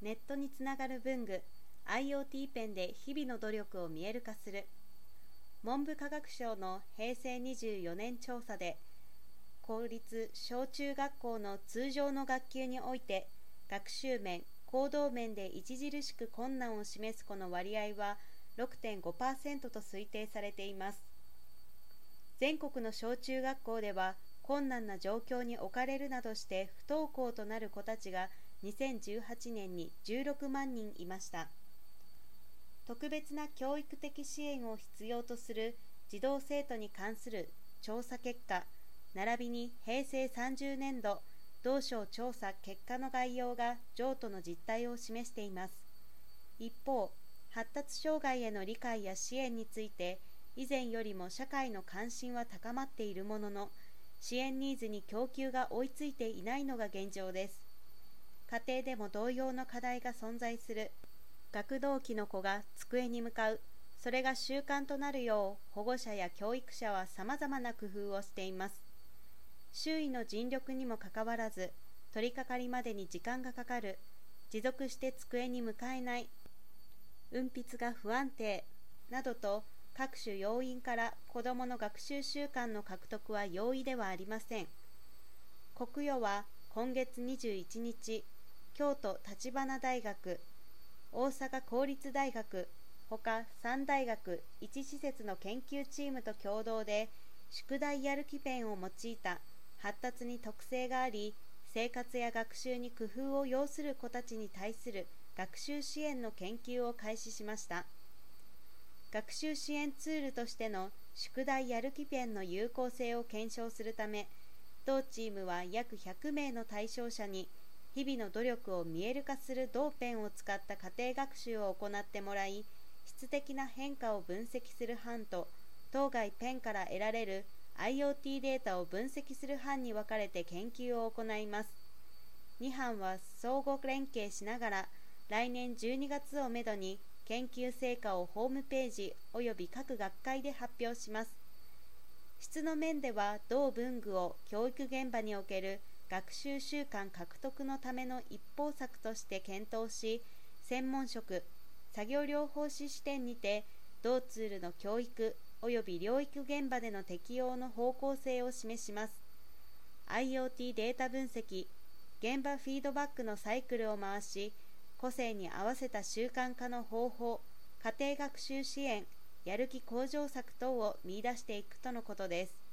ネットにつながる文具 IoT ペンで日々の努力を見える化する。文部科学省の平成24年調査で公立小中学校の通常の学級において学習面行動面で著しく困難を示す子の割合は6.5%と推定されています。全国の小中学校では困難な状況に置かれるなどして不登校となる子たちが2018年に16万人いました。特別な教育的支援を必要とする児童生徒に関する調査結果並びに平成30年度同省調査結果の概要が譲渡の実態を示しています。一方発達障害への理解や支援について以前よりも社会の関心は高まっているものの支援ニーズに供給が追いついていないのが現状です。家庭でも同様の課題が存在する。学童期の子が机に向かう。それが習慣となるよう保護者や教育者はさまざまな工夫をしています。周囲の尽力にもかかわらず取り掛かりまでに時間がかかる。持続して机に向かえない。運筆が不安定。などと各種要因から子どもの学習習慣の獲得は容易ではありません。国与は今月21日京都立花大学大阪公立大学ほか3大学1施設の研究チームと共同で宿題やる気ペンを用いた発達に特性があり生活や学習に工夫を要する子たちに対する学習支援の研究を開始しました。学習支援ツールとしての宿題やる気ペンの有効性を検証するため同チームは約100名の対象者に日々の努力を見える化する同ペンを使った家庭学習を行ってもらい質的な変化を分析する班と当該ペンから得られる IoT データを分析する班に分かれて研究を行います。2班は相互連携しながら来年12月をめどに研究成果をホームページ及び各学会で発表します。質の面では同文具を教育現場における学習習慣獲得のための一方策として検討し専門職作業療法士視点にて同ツールの教育及び療育現場での適用の方向性を示します。IoT データ分析現場フィードバックのサイクルを回し個性に合わせた習慣化の方法家庭学習支援やる気向上策等を見出していくとのことです。